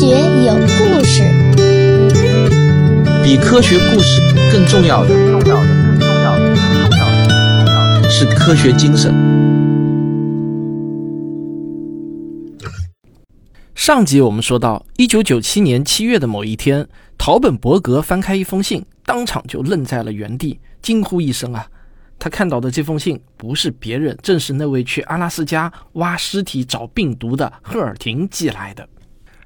学有故事，比科学故事更重要的，重要的，更重要的，更重要的，重要的是科学精神。上集我们说到，一九九七年七月的某一天，陶本伯格翻开一封信，当场就愣在了原地，惊呼一声啊！他看到的这封信不是别人，正是那位去阿拉斯加挖尸体找病毒的赫尔廷寄来的。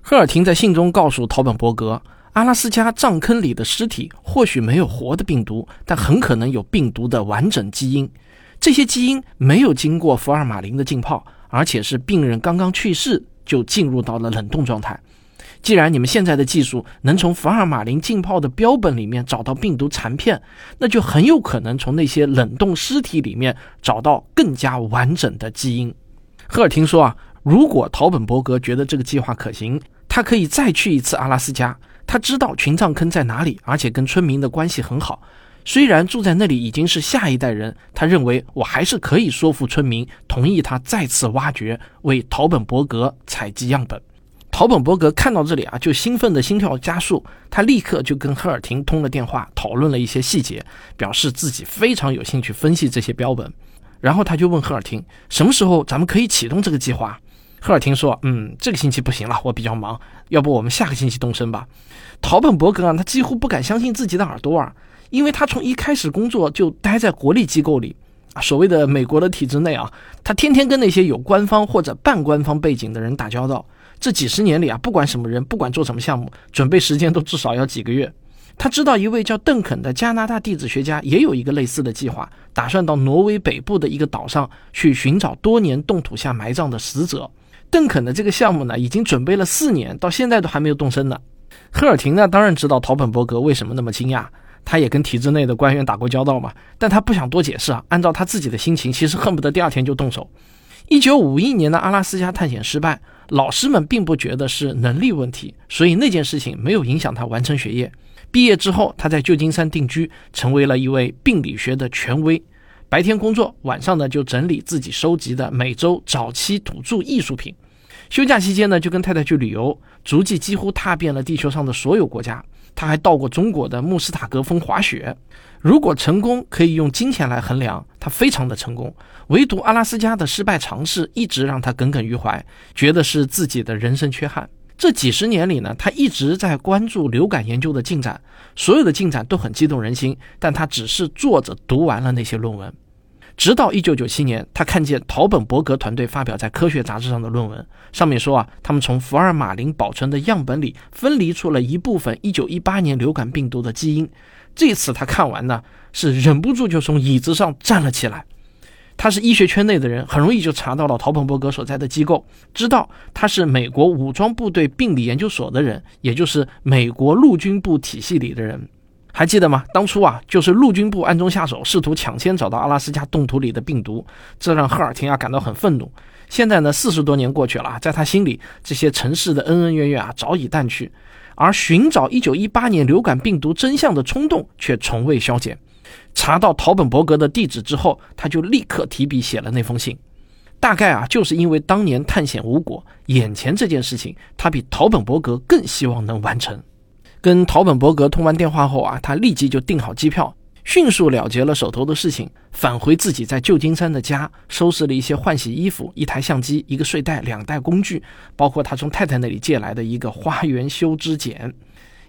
赫尔廷在信中告诉陶本伯格，阿拉斯加葬坑里的尸体或许没有活的病毒，但很可能有病毒的完整基因。这些基因没有经过福尔马林的浸泡，而且是病人刚刚去世就进入到了冷冻状态。既然你们现在的技术能从福尔马林浸泡的标本里面找到病毒残片，那就很有可能从那些冷冻尸体里面找到更加完整的基因。赫尔廷说啊，如果陶本伯格觉得这个计划可行，他可以再去一次阿拉斯加。他知道群葬坑在哪里，而且跟村民的关系很好。虽然住在那里已经是下一代人，他认为我还是可以说服村民同意他再次挖掘，为陶本伯格采集样本。陶本伯格看到这里啊，就兴奋的心跳加速。他立刻就跟赫尔廷通了电话，讨论了一些细节，表示自己非常有兴趣分析这些标本。然后他就问赫尔廷，什么时候咱们可以启动这个计划？赫尔廷说：“嗯，这个星期不行了，我比较忙，要不我们下个星期动身吧。”陶本伯格啊，他几乎不敢相信自己的耳朵啊，因为他从一开始工作就待在国立机构里，所谓的美国的体制内啊，他天天跟那些有官方或者半官方背景的人打交道。这几十年里啊，不管什么人，不管做什么项目，准备时间都至少要几个月。他知道一位叫邓肯的加拿大地质学家也有一个类似的计划，打算到挪威北部的一个岛上去寻找多年冻土下埋葬的死者。邓肯的这个项目呢，已经准备了四年，到现在都还没有动身呢。赫尔廷呢，当然知道陶本伯格为什么那么惊讶，他也跟体制内的官员打过交道嘛，但他不想多解释啊。按照他自己的心情，其实恨不得第二天就动手。一九五一年的阿拉斯加探险失败。老师们并不觉得是能力问题，所以那件事情没有影响他完成学业。毕业之后，他在旧金山定居，成为了一位病理学的权威。白天工作，晚上呢就整理自己收集的美洲早期土著艺术品。休假期间呢，就跟太太去旅游，足迹几乎踏遍了地球上的所有国家。他还到过中国的穆斯塔格峰滑雪。如果成功可以用金钱来衡量，他非常的成功。唯独阿拉斯加的失败尝试一直让他耿耿于怀，觉得是自己的人生缺憾。这几十年里呢，他一直在关注流感研究的进展，所有的进展都很激动人心，但他只是坐着读完了那些论文。直到1997年，他看见陶本伯格团队发表在科学杂志上的论文，上面说啊，他们从福尔马林保存的样本里分离出了一部分1918年流感病毒的基因。这次他看完呢，是忍不住就从椅子上站了起来。他是医学圈内的人，很容易就查到了陶本伯格所在的机构，知道他是美国武装部队病理研究所的人，也就是美国陆军部体系里的人。还记得吗？当初啊，就是陆军部暗中下手，试图抢先找到阿拉斯加冻土里的病毒，这让赫尔廷啊感到很愤怒。现在呢，四十多年过去了，在他心里，这些城市的恩恩怨怨啊早已淡去，而寻找一九一八年流感病毒真相的冲动却从未消减。查到陶本伯格的地址之后，他就立刻提笔写了那封信。大概啊，就是因为当年探险无果，眼前这件事情，他比陶本伯格更希望能完成。跟陶本伯格通完电话后啊，他立即就订好机票，迅速了结了手头的事情，返回自己在旧金山的家，收拾了一些换洗衣服、一台相机、一个睡袋、两袋工具，包括他从太太那里借来的一个花园修枝剪。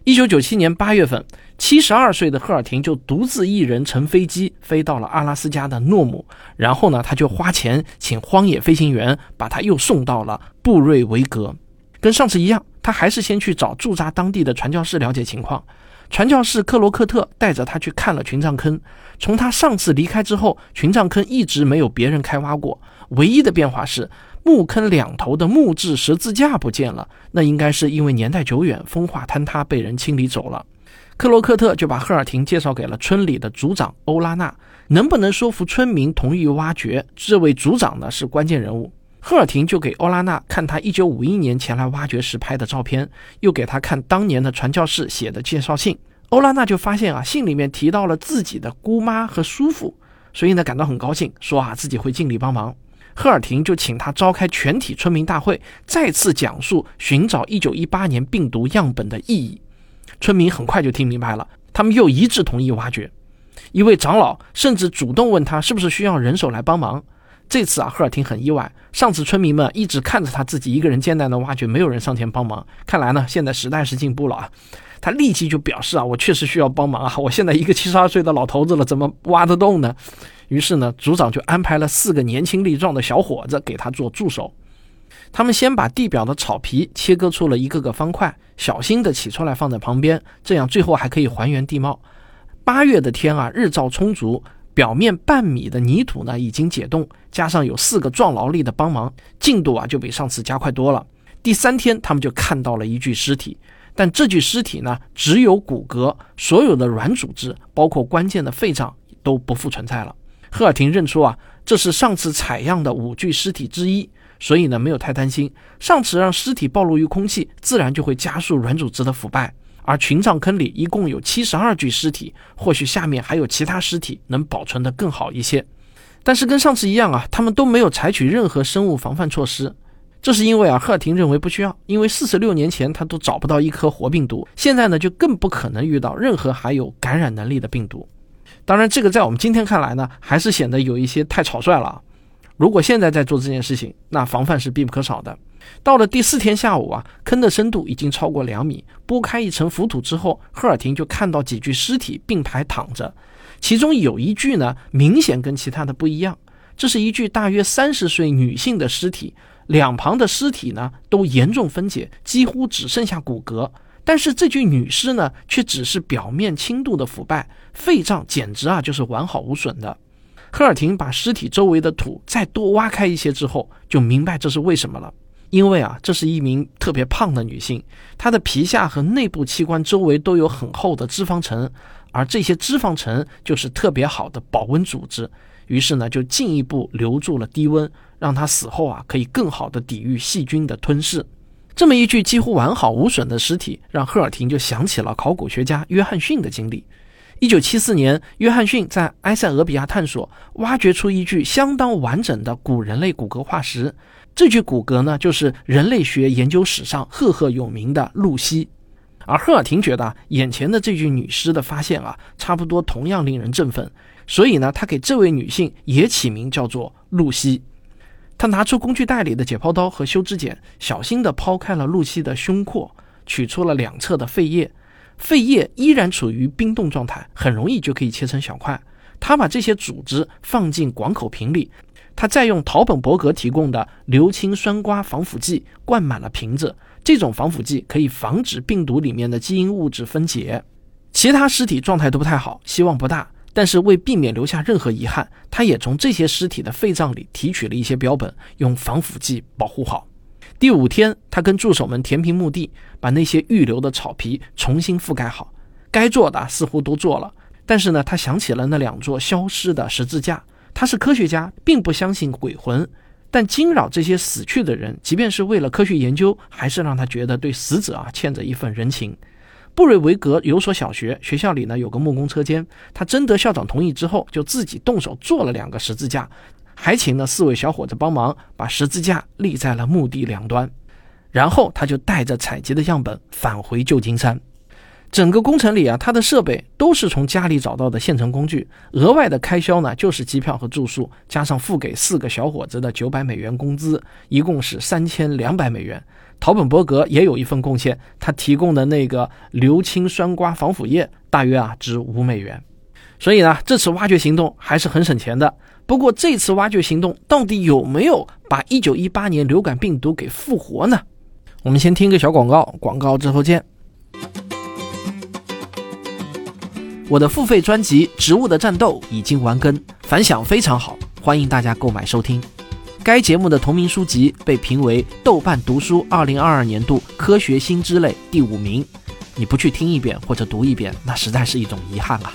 一九九七年八月份，七十二岁的赫尔廷就独自一人乘飞机飞到了阿拉斯加的诺姆，然后呢，他就花钱请荒野飞行员把他又送到了布瑞维格，跟上次一样。他还是先去找驻扎当地的传教士了解情况。传教士克罗克特带着他去看了群葬坑。从他上次离开之后，群葬坑一直没有别人开挖过。唯一的变化是墓坑两头的木质十字架不见了，那应该是因为年代久远，风化坍塌被人清理走了。克罗克特就把赫尔廷介绍给了村里的族长欧拉纳。能不能说服村民同意挖掘？这位族长呢是关键人物。赫尔廷就给欧拉娜看他1951年前来挖掘时拍的照片，又给他看当年的传教士写的介绍信。欧拉娜就发现啊，信里面提到了自己的姑妈和叔父，所以呢感到很高兴，说啊自己会尽力帮忙。赫尔廷就请他召开全体村民大会，再次讲述寻找1918年病毒样本的意义。村民很快就听明白了，他们又一致同意挖掘。一位长老甚至主动问他是不是需要人手来帮忙。这次啊，赫尔廷很意外。上次村民们一直看着他自己一个人艰难的挖掘，没有人上前帮忙。看来呢，现在时代是进步了啊。他立即就表示啊，我确实需要帮忙啊！我现在一个七十二岁的老头子了，怎么挖得动呢？于是呢，组长就安排了四个年轻力壮的小伙子给他做助手。他们先把地表的草皮切割出了一个个方块，小心地取出来放在旁边，这样最后还可以还原地貌。八月的天啊，日照充足，表面半米的泥土呢已经解冻，加上有四个壮劳力的帮忙，进度啊就比上次加快多了。第三天，他们就看到了一具尸体，但这具尸体呢只有骨骼，所有的软组织，包括关键的肺脏都不复存在了。赫尔廷认出啊，这是上次采样的五具尸体之一，所以呢没有太担心。上次让尸体暴露于空气，自然就会加速软组织的腐败。而群葬坑里一共有七十二具尸体，或许下面还有其他尸体能保存得更好一些。但是跟上次一样啊，他们都没有采取任何生物防范措施。这是因为啊，赫尔廷认为不需要，因为四十六年前他都找不到一颗活病毒，现在呢就更不可能遇到任何还有感染能力的病毒。当然，这个在我们今天看来呢，还是显得有一些太草率了。如果现在在做这件事情，那防范是必不可少的。到了第四天下午啊，坑的深度已经超过两米，拨开一层浮土之后，赫尔廷就看到几具尸体并排躺着，其中有一具呢，明显跟其他的不一样。这是一具大约三十岁女性的尸体，两旁的尸体呢都严重分解，几乎只剩下骨骼。但是这具女尸呢，却只是表面轻度的腐败，肺脏简直啊就是完好无损的。赫尔廷把尸体周围的土再多挖开一些之后，就明白这是为什么了。因为啊，这是一名特别胖的女性，她的皮下和内部器官周围都有很厚的脂肪层，而这些脂肪层就是特别好的保温组织。于是呢，就进一步留住了低温，让她死后啊可以更好的抵御细菌的吞噬。这么一具几乎完好无损的尸体，让赫尔廷就想起了考古学家约翰逊的经历。一九七四年，约翰逊在埃塞俄比亚探索，挖掘出一具相当完整的古人类骨骼化石。这具骨骼呢，就是人类学研究史上赫赫有名的露西。而赫尔廷觉得，眼前的这具女尸的发现啊，差不多同样令人振奋，所以呢，他给这位女性也起名叫做露西。他拿出工具袋里的解剖刀和修枝剪，小心地剖开了露西的胸廓，取出了两侧的肺叶。肺叶依然处于冰冻状态，很容易就可以切成小块。他把这些组织放进广口瓶里，他再用陶本伯格提供的硫氰酸瓜防腐剂灌满了瓶子。这种防腐剂可以防止病毒里面的基因物质分解。其他尸体状态都不太好，希望不大。但是为避免留下任何遗憾，他也从这些尸体的肺脏里提取了一些标本，用防腐剂保护好。第五天，他跟助手们填平墓地，把那些预留的草皮重新覆盖好。该做的似乎都做了，但是呢，他想起了那两座消失的十字架。他是科学家，并不相信鬼魂，但惊扰这些死去的人，即便是为了科学研究，还是让他觉得对死者啊欠着一份人情。布瑞维格有所小学，学校里呢有个木工车间。他征得校长同意之后，就自己动手做了两个十字架，还请了四位小伙子帮忙，把十字架立在了墓地两端。然后他就带着采集的样本返回旧金山。整个工程里啊，他的设备都是从家里找到的现成工具，额外的开销呢就是机票和住宿，加上付给四个小伙子的九百美元工资，一共是三千两百美元。陶本伯格也有一份贡献，他提供的那个硫氰酸瓜防腐液大约啊值五美元，所以呢，这次挖掘行动还是很省钱的。不过这次挖掘行动到底有没有把1918年流感病毒给复活呢？我们先听个小广告，广告之后见。我的付费专辑《植物的战斗》已经完更，反响非常好，欢迎大家购买收听。该节目的同名书籍被评为豆瓣读书二零二二年度科学新知类第五名。你不去听一遍或者读一遍，那实在是一种遗憾啊！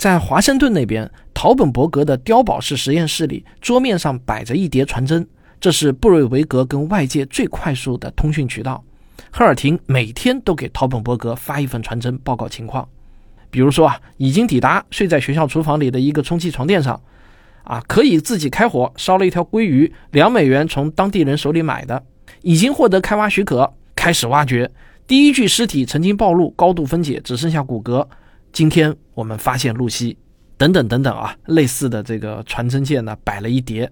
在华盛顿那边，陶本伯格的碉堡式实验室里，桌面上摆着一叠传真，这是布瑞维格跟外界最快速的通讯渠道。赫尔廷每天都给陶本伯格发一份传真，报告情况。比如说啊，已经抵达睡在学校厨房里的一个充气床垫上，啊，可以自己开火烧了一条鲑鱼，两美元从当地人手里买的，已经获得开挖许可，开始挖掘。第一具尸体曾经暴露，高度分解，只剩下骨骼。今天我们发现露西，等等等等啊，类似的这个传真件呢，摆了一叠。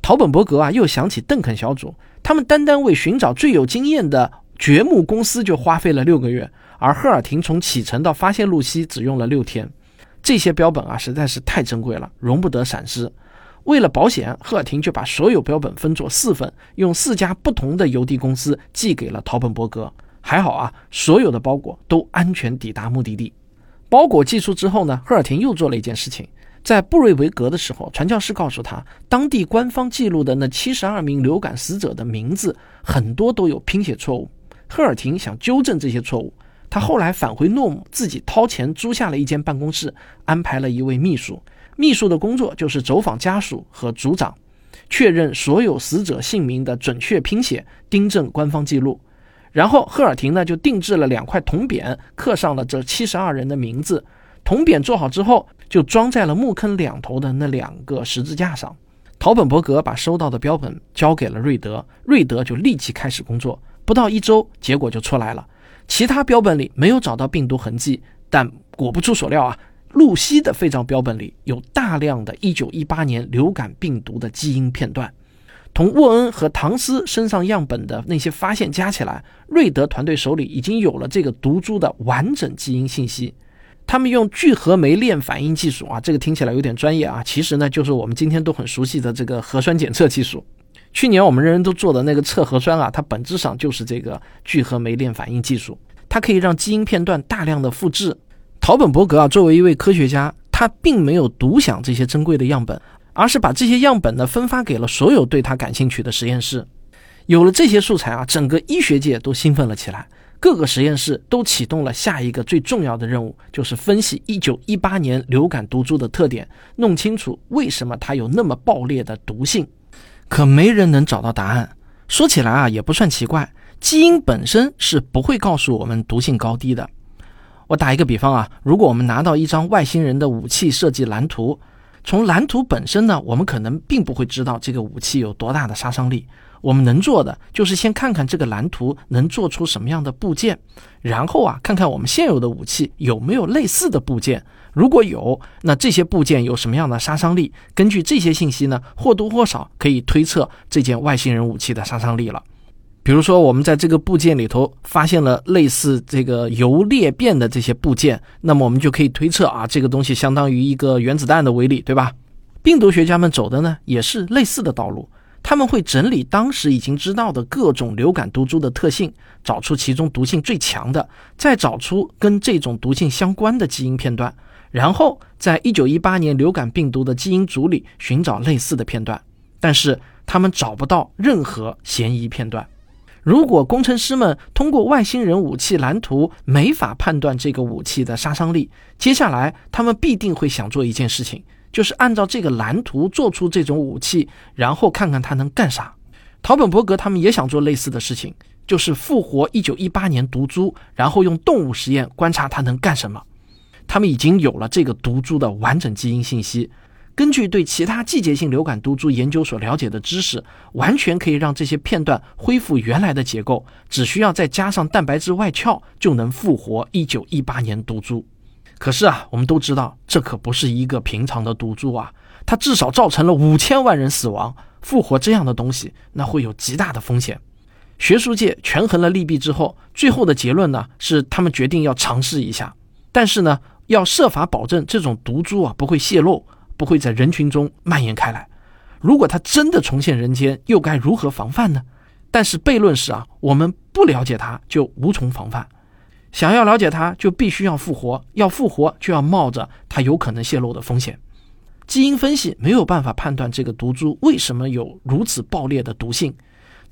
陶本伯格啊，又想起邓肯小组，他们单单为寻找最有经验的掘墓公司就花费了六个月，而赫尔廷从启程到发现露西只用了六天。这些标本啊，实在是太珍贵了，容不得闪失。为了保险，赫尔廷就把所有标本分作四份，用四家不同的邮递公司寄给了陶本伯格。还好啊，所有的包裹都安全抵达目的地。包裹寄出之后呢，赫尔廷又做了一件事情。在布瑞维格的时候，传教士告诉他，当地官方记录的那七十二名流感死者的名字很多都有拼写错误。赫尔廷想纠正这些错误，他后来返回诺姆，自己掏钱租下了一间办公室，安排了一位秘书。秘书的工作就是走访家属和组长，确认所有死者姓名的准确拼写，订正官方记录。然后赫尔廷呢就定制了两块铜匾，刻上了这七十二人的名字。铜匾做好之后，就装在了墓坑两头的那两个十字架上。陶本伯格把收到的标本交给了瑞德，瑞德就立即开始工作。不到一周，结果就出来了。其他标本里没有找到病毒痕迹，但果不出所料啊，露西的肺脏标本里有大量的1918年流感病毒的基因片段。同沃恩和唐斯身上样本的那些发现加起来，瑞德团队手里已经有了这个毒株的完整基因信息。他们用聚合酶链反应技术啊，这个听起来有点专业啊，其实呢就是我们今天都很熟悉的这个核酸检测技术。去年我们人人都做的那个测核酸啊，它本质上就是这个聚合酶链反应技术，它可以让基因片段大量的复制。陶本伯格啊，作为一位科学家，他并没有独享这些珍贵的样本。而是把这些样本呢分发给了所有对他感兴趣的实验室。有了这些素材啊，整个医学界都兴奋了起来。各个实验室都启动了下一个最重要的任务，就是分析1918年流感毒株的特点，弄清楚为什么它有那么爆裂的毒性。可没人能找到答案。说起来啊，也不算奇怪，基因本身是不会告诉我们毒性高低的。我打一个比方啊，如果我们拿到一张外星人的武器设计蓝图。从蓝图本身呢，我们可能并不会知道这个武器有多大的杀伤力。我们能做的就是先看看这个蓝图能做出什么样的部件，然后啊，看看我们现有的武器有没有类似的部件。如果有，那这些部件有什么样的杀伤力？根据这些信息呢，或多或少可以推测这件外星人武器的杀伤力了。比如说，我们在这个部件里头发现了类似这个铀裂变的这些部件，那么我们就可以推测啊，这个东西相当于一个原子弹的威力，对吧？病毒学家们走的呢也是类似的道路，他们会整理当时已经知道的各种流感毒株的特性，找出其中毒性最强的，再找出跟这种毒性相关的基因片段，然后在一九一八年流感病毒的基因组里寻找类似的片段，但是他们找不到任何嫌疑片段。如果工程师们通过外星人武器蓝图没法判断这个武器的杀伤力，接下来他们必定会想做一件事情，就是按照这个蓝图做出这种武器，然后看看它能干啥。陶本伯格他们也想做类似的事情，就是复活1918年毒株，然后用动物实验观察它能干什么。他们已经有了这个毒株的完整基因信息。根据对其他季节性流感毒株研究所了解的知识，完全可以让这些片段恢复原来的结构，只需要再加上蛋白质外壳，就能复活1918年毒株。可是啊，我们都知道，这可不是一个平常的毒株啊，它至少造成了五千万人死亡。复活这样的东西，那会有极大的风险。学术界权衡了利弊之后，最后的结论呢是，他们决定要尝试一下，但是呢，要设法保证这种毒株啊不会泄露。不会在人群中蔓延开来。如果它真的重现人间，又该如何防范呢？但是悖论是啊，我们不了解它就无从防范。想要了解它，就必须要复活。要复活，就要冒着它有可能泄露的风险。基因分析没有办法判断这个毒株为什么有如此爆裂的毒性。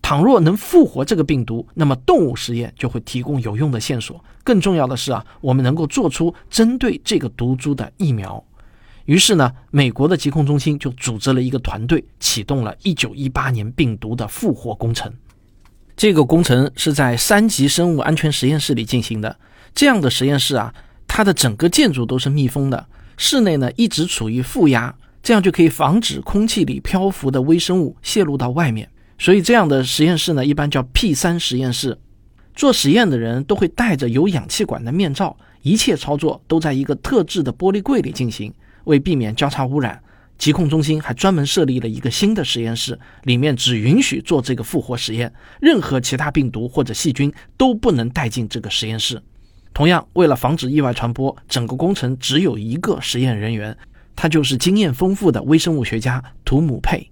倘若能复活这个病毒，那么动物实验就会提供有用的线索。更重要的是啊，我们能够做出针对这个毒株的疫苗。于是呢，美国的疾控中心就组织了一个团队，启动了1918年病毒的复活工程。这个工程是在三级生物安全实验室里进行的。这样的实验室啊，它的整个建筑都是密封的，室内呢一直处于负压，这样就可以防止空气里漂浮的微生物泄露到外面。所以这样的实验室呢，一般叫 P 三实验室。做实验的人都会戴着有氧气管的面罩，一切操作都在一个特制的玻璃柜里进行，为避免交叉污染。疾控中心还专门设立了一个新的实验室，里面只允许做这个复活实验，任何其他病毒或者细菌都不能带进这个实验室。同样，为了防止意外传播，整个工程只有一个实验人员，他就是经验丰富的微生物学家图姆佩。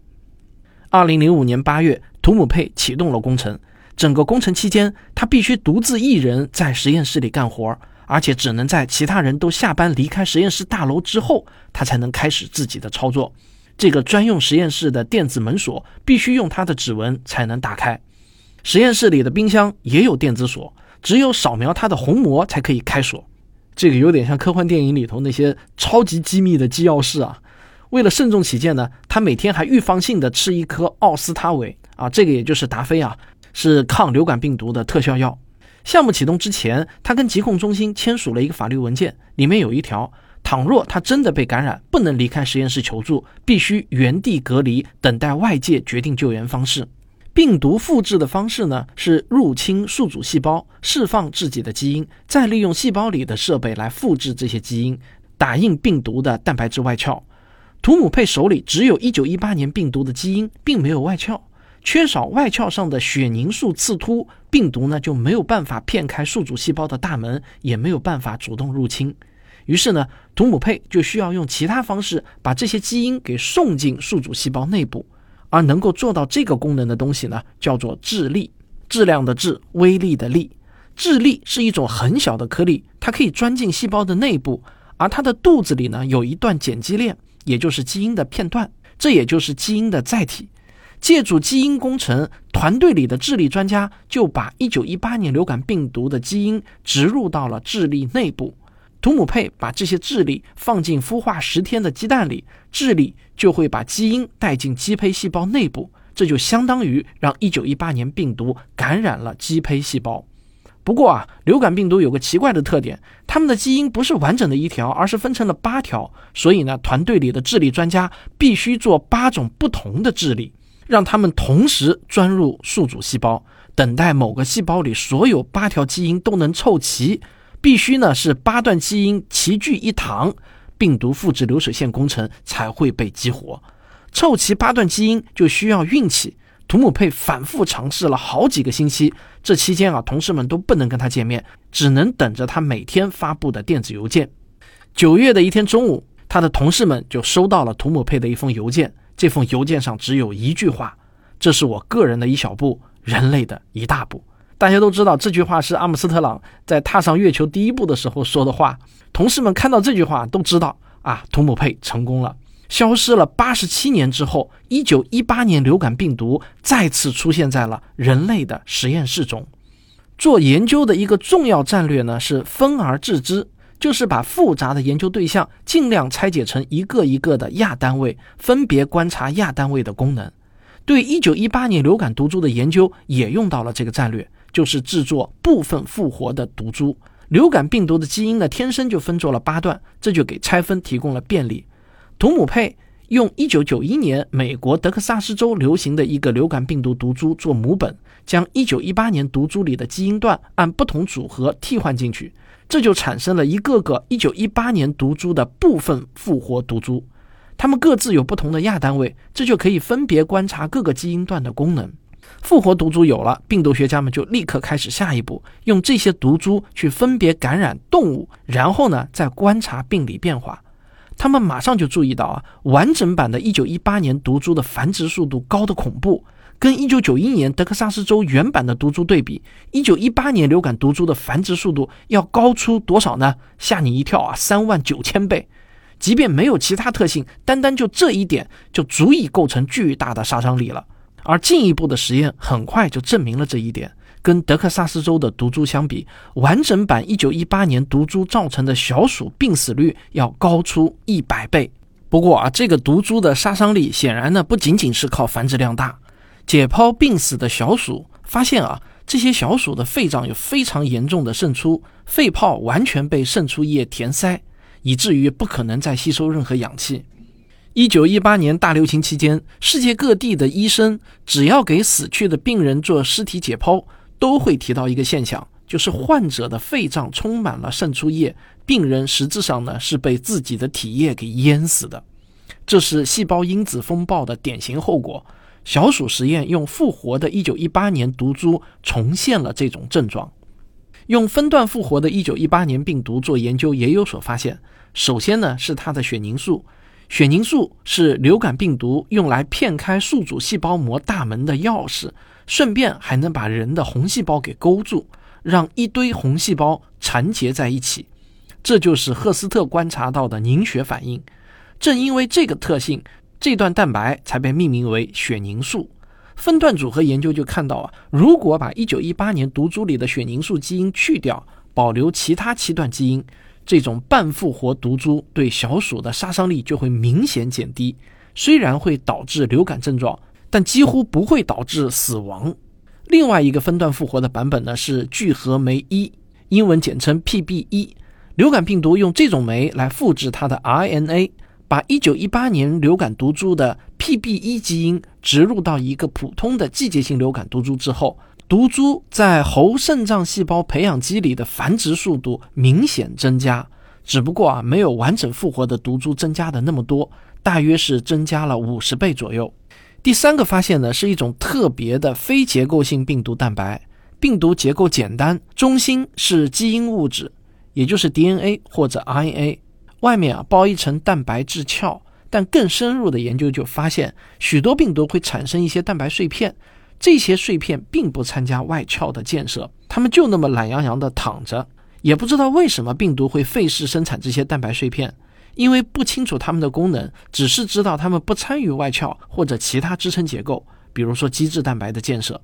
二零零五年八月，图姆佩启动了工程。整个工程期间，他必须独自一人在实验室里干活，而且只能在其他人都下班离开实验室大楼之后，他才能开始自己的操作。这个专用实验室的电子门锁必须用他的指纹才能打开。实验室里的冰箱也有电子锁，只有扫描它的虹膜才可以开锁。这个有点像科幻电影里头那些超级机密的机要室啊。为了慎重起见呢，他每天还预防性的吃一颗奥司他韦啊，这个也就是达菲啊。是抗流感病毒的特效药。项目启动之前，他跟疾控中心签署了一个法律文件，里面有一条：倘若他真的被感染，不能离开实验室求助，必须原地隔离，等待外界决定救援方式。病毒复制的方式呢，是入侵宿主细胞，释放自己的基因，再利用细胞里的设备来复制这些基因，打印病毒的蛋白质外壳。图姆佩手里只有一九一八年病毒的基因，并没有外壳。缺少外壳上的血凝素刺突，病毒呢就没有办法骗开宿主细胞的大门，也没有办法主动入侵。于是呢，图姆佩就需要用其他方式把这些基因给送进宿主细胞内部。而能够做到这个功能的东西呢，叫做质粒，质量的质，微粒的粒。质粒是一种很小的颗粒，它可以钻进细胞的内部，而它的肚子里呢有一段碱基链，也就是基因的片段，这也就是基因的载体。借助基因工程，团队里的智利专家就把1918年流感病毒的基因植入到了智利内部。图姆佩把这些智利放进孵化十天的鸡蛋里，智利就会把基因带进鸡胚细胞内部，这就相当于让1918年病毒感染了鸡胚细胞。不过啊，流感病毒有个奇怪的特点，它们的基因不是完整的一条，而是分成了八条。所以呢，团队里的智利专家必须做八种不同的智利。让他们同时钻入宿主细胞，等待某个细胞里所有八条基因都能凑齐，必须呢是八段基因齐聚一堂，病毒复制流水线工程才会被激活。凑齐八段基因就需要运气。图姆佩反复尝试了好几个星期，这期间啊，同事们都不能跟他见面，只能等着他每天发布的电子邮件。九月的一天中午，他的同事们就收到了图姆佩的一封邮件。这封邮件上只有一句话：“这是我个人的一小步，人类的一大步。”大家都知道这句话是阿姆斯特朗在踏上月球第一步的时候说的话。同事们看到这句话都知道啊，图姆佩成功了。消失了八十七年之后，一九一八年流感病毒再次出现在了人类的实验室中。做研究的一个重要战略呢是分而治之。就是把复杂的研究对象尽量拆解成一个一个的亚单位，分别观察亚单位的功能。对一九一八年流感毒株的研究也用到了这个战略，就是制作部分复活的毒株。流感病毒的基因呢，天生就分作了八段，这就给拆分提供了便利。图姆佩用一九九一年美国德克萨斯州流行的一个流感病毒毒株做母本，将一九一八年毒株里的基因段按不同组合替换进去。这就产生了一个个1918年毒株的部分复活毒株，它们各自有不同的亚单位，这就可以分别观察各个基因段的功能。复活毒株有了，病毒学家们就立刻开始下一步，用这些毒株去分别感染动物，然后呢再观察病理变化。他们马上就注意到啊，完整版的1918年毒株的繁殖速度高的恐怖。跟一九九一年德克萨斯州原版的毒株对比，一九一八年流感毒株的繁殖速度要高出多少呢？吓你一跳啊，三万九千倍！即便没有其他特性，单单就这一点就足以构成巨大的杀伤力了。而进一步的实验很快就证明了这一点。跟德克萨斯州的毒株相比，完整版一九一八年毒株造成的小鼠病死率要高出一百倍。不过啊，这个毒株的杀伤力显然呢不仅仅是靠繁殖量大。解剖病死的小鼠，发现啊，这些小鼠的肺脏有非常严重的渗出，肺泡完全被渗出液填塞，以至于不可能再吸收任何氧气。一九一八年大流行期间，世界各地的医生只要给死去的病人做尸体解剖，都会提到一个现象，就是患者的肺脏充满了渗出液，病人实质上呢是被自己的体液给淹死的。这是细胞因子风暴的典型后果。小鼠实验用复活的1918年毒株重现了这种症状。用分段复活的1918年病毒做研究也有所发现。首先呢是它的血凝素，血凝素是流感病毒用来骗开宿主细胞膜大门的钥匙，顺便还能把人的红细胞给勾住，让一堆红细胞缠结在一起。这就是赫斯特观察到的凝血反应。正因为这个特性。这段蛋白才被命名为血凝素。分段组合研究就看到啊，如果把1918年毒株里的血凝素基因去掉，保留其他七段基因，这种半复活毒株对小鼠的杀伤力就会明显减低。虽然会导致流感症状，但几乎不会导致死亡。另外一个分段复活的版本呢是聚合酶一，英文简称 PB1。流感病毒用这种酶来复制它的 RNA。把1918年流感毒株的 PB1 基因植入到一个普通的季节性流感毒株之后，毒株在猴肾脏细胞培养基里的繁殖速度明显增加，只不过啊，没有完整复活的毒株增加的那么多，大约是增加了五十倍左右。第三个发现呢，是一种特别的非结构性病毒蛋白，病毒结构简单，中心是基因物质，也就是 DNA 或者 RNA。外面啊包一层蛋白质壳，但更深入的研究就发现，许多病毒会产生一些蛋白碎片，这些碎片并不参加外壳的建设，它们就那么懒洋洋地躺着，也不知道为什么病毒会费事生产这些蛋白碎片，因为不清楚它们的功能，只是知道它们不参与外壳或者其他支撑结构，比如说基质蛋白的建设，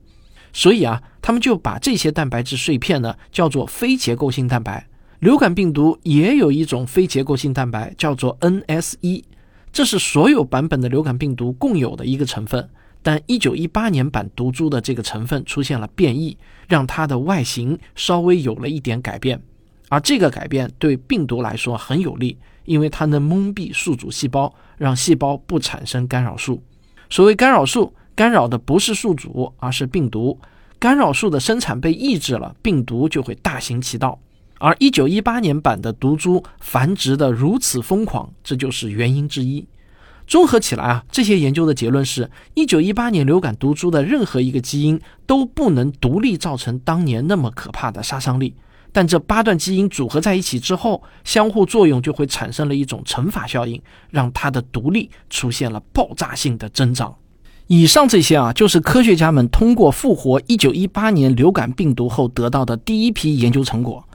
所以啊，他们就把这些蛋白质碎片呢叫做非结构性蛋白。流感病毒也有一种非结构性蛋白，叫做 NS1，这是所有版本的流感病毒共有的一个成分。但1918年版毒株的这个成分出现了变异，让它的外形稍微有了一点改变。而这个改变对病毒来说很有利，因为它能蒙蔽宿主细胞，让细胞不产生干扰素。所谓干扰素，干扰的不是宿主，而是病毒。干扰素的生产被抑制了，病毒就会大行其道。而一九一八年版的毒株繁殖的如此疯狂，这就是原因之一。综合起来啊，这些研究的结论是：一九一八年流感毒株的任何一个基因都不能独立造成当年那么可怕的杀伤力。但这八段基因组合在一起之后，相互作用就会产生了一种乘法效应，让它的独立出现了爆炸性的增长。以上这些啊，就是科学家们通过复活一九一八年流感病毒后得到的第一批研究成果。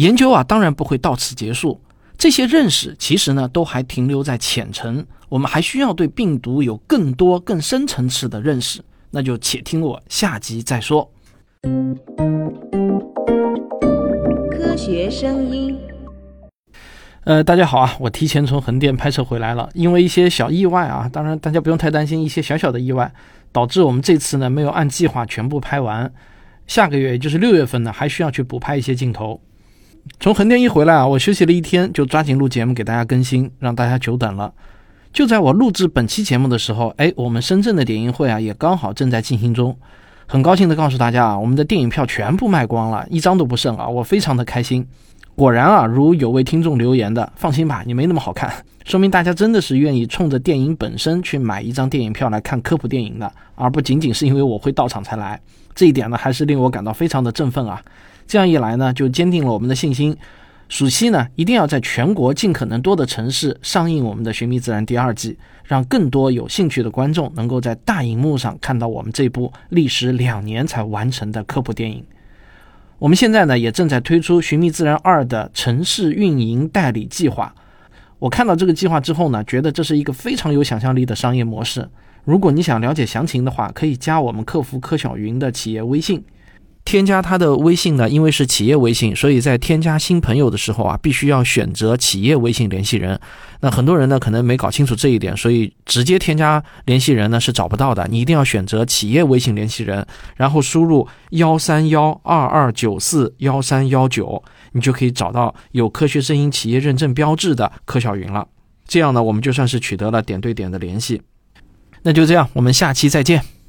研究啊，当然不会到此结束。这些认识其实呢，都还停留在浅层。我们还需要对病毒有更多、更深层次的认识。那就且听我下集再说。科学声音。呃，大家好啊，我提前从横店拍摄回来了。因为一些小意外啊，当然大家不用太担心，一些小小的意外导致我们这次呢没有按计划全部拍完。下个月，也就是六月份呢，还需要去补拍一些镜头。从横店一回来啊，我休息了一天，就抓紧录节目给大家更新，让大家久等了。就在我录制本期节目的时候，哎，我们深圳的点映会啊，也刚好正在进行中。很高兴的告诉大家啊，我们的电影票全部卖光了，一张都不剩啊，我非常的开心。果然啊，如有位听众留言的，放心吧，你没那么好看，说明大家真的是愿意冲着电影本身去买一张电影票来看科普电影的，而不仅仅是因为我会到场才来。这一点呢，还是令我感到非常的振奋啊。这样一来呢，就坚定了我们的信心。暑期呢，一定要在全国尽可能多的城市上映我们的《寻觅自然》第二季，让更多有兴趣的观众能够在大荧幕上看到我们这部历时两年才完成的科普电影。我们现在呢，也正在推出《寻觅自然二》的城市运营代理计划。我看到这个计划之后呢，觉得这是一个非常有想象力的商业模式。如果你想了解详情的话，可以加我们客服柯小云的企业微信。添加他的微信呢，因为是企业微信，所以在添加新朋友的时候啊，必须要选择企业微信联系人。那很多人呢可能没搞清楚这一点，所以直接添加联系人呢是找不到的。你一定要选择企业微信联系人，然后输入幺三幺二二九四幺三幺九，你就可以找到有科学声音企业认证标志的柯小云了。这样呢，我们就算是取得了点对点的联系。那就这样，我们下期再见。